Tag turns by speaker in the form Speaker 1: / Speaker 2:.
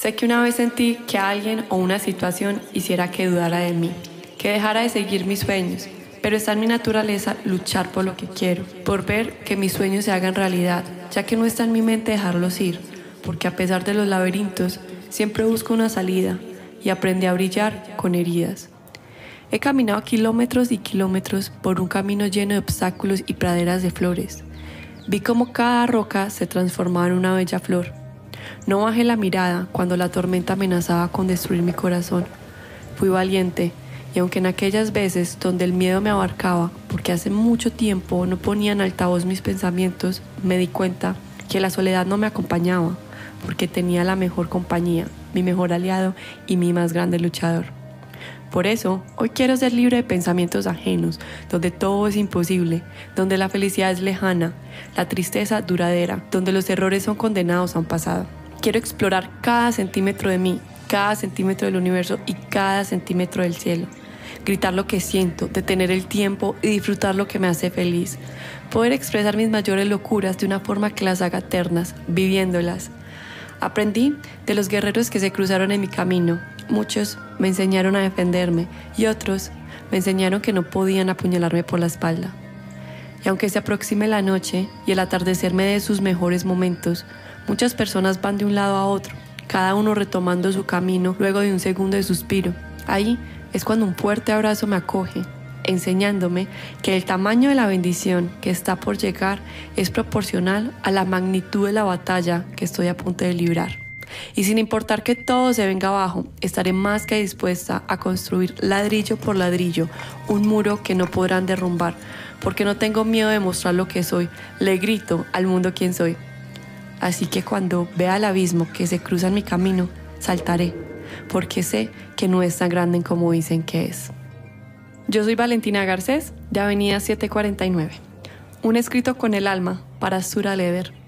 Speaker 1: Sé que una vez sentí que alguien o una situación hiciera que dudara de mí, que dejara de seguir mis sueños, pero está en mi naturaleza luchar por lo que quiero, por ver que mis sueños se hagan realidad, ya que no está en mi mente dejarlos ir, porque a pesar de los laberintos, siempre busco una salida y aprendí a brillar con heridas. He caminado kilómetros y kilómetros por un camino lleno de obstáculos y praderas de flores. Vi cómo cada roca se transformaba en una bella flor. No bajé la mirada cuando la tormenta amenazaba con destruir mi corazón. Fui valiente y aunque en aquellas veces donde el miedo me abarcaba, porque hace mucho tiempo no ponía en altavoz mis pensamientos, me di cuenta que la soledad no me acompañaba, porque tenía la mejor compañía, mi mejor aliado y mi más grande luchador. Por eso, hoy quiero ser libre de pensamientos ajenos, donde todo es imposible, donde la felicidad es lejana, la tristeza duradera, donde los errores son condenados a un pasado. Quiero explorar cada centímetro de mí, cada centímetro del universo y cada centímetro del cielo. Gritar lo que siento, detener el tiempo y disfrutar lo que me hace feliz. Poder expresar mis mayores locuras de una forma que las haga eternas, viviéndolas. Aprendí de los guerreros que se cruzaron en mi camino. Muchos me enseñaron a defenderme y otros me enseñaron que no podían apuñalarme por la espalda. Y aunque se aproxime la noche y el atardecer me dé sus mejores momentos, muchas personas van de un lado a otro cada uno retomando su camino luego de un segundo de suspiro. Ahí es cuando un fuerte abrazo me acoge, enseñándome que el tamaño de la bendición que está por llegar es proporcional a la magnitud de la batalla que estoy a punto de librar. Y sin importar que todo se venga abajo, estaré más que dispuesta a construir ladrillo por ladrillo un muro que no podrán derrumbar, porque no tengo miedo de mostrar lo que soy, le grito al mundo quién soy. Así que cuando vea el abismo que se cruza en mi camino, saltaré, porque sé que no es tan grande como dicen que es. Yo soy Valentina Garcés, de Avenida 749. Un escrito con el alma para Sura Leder.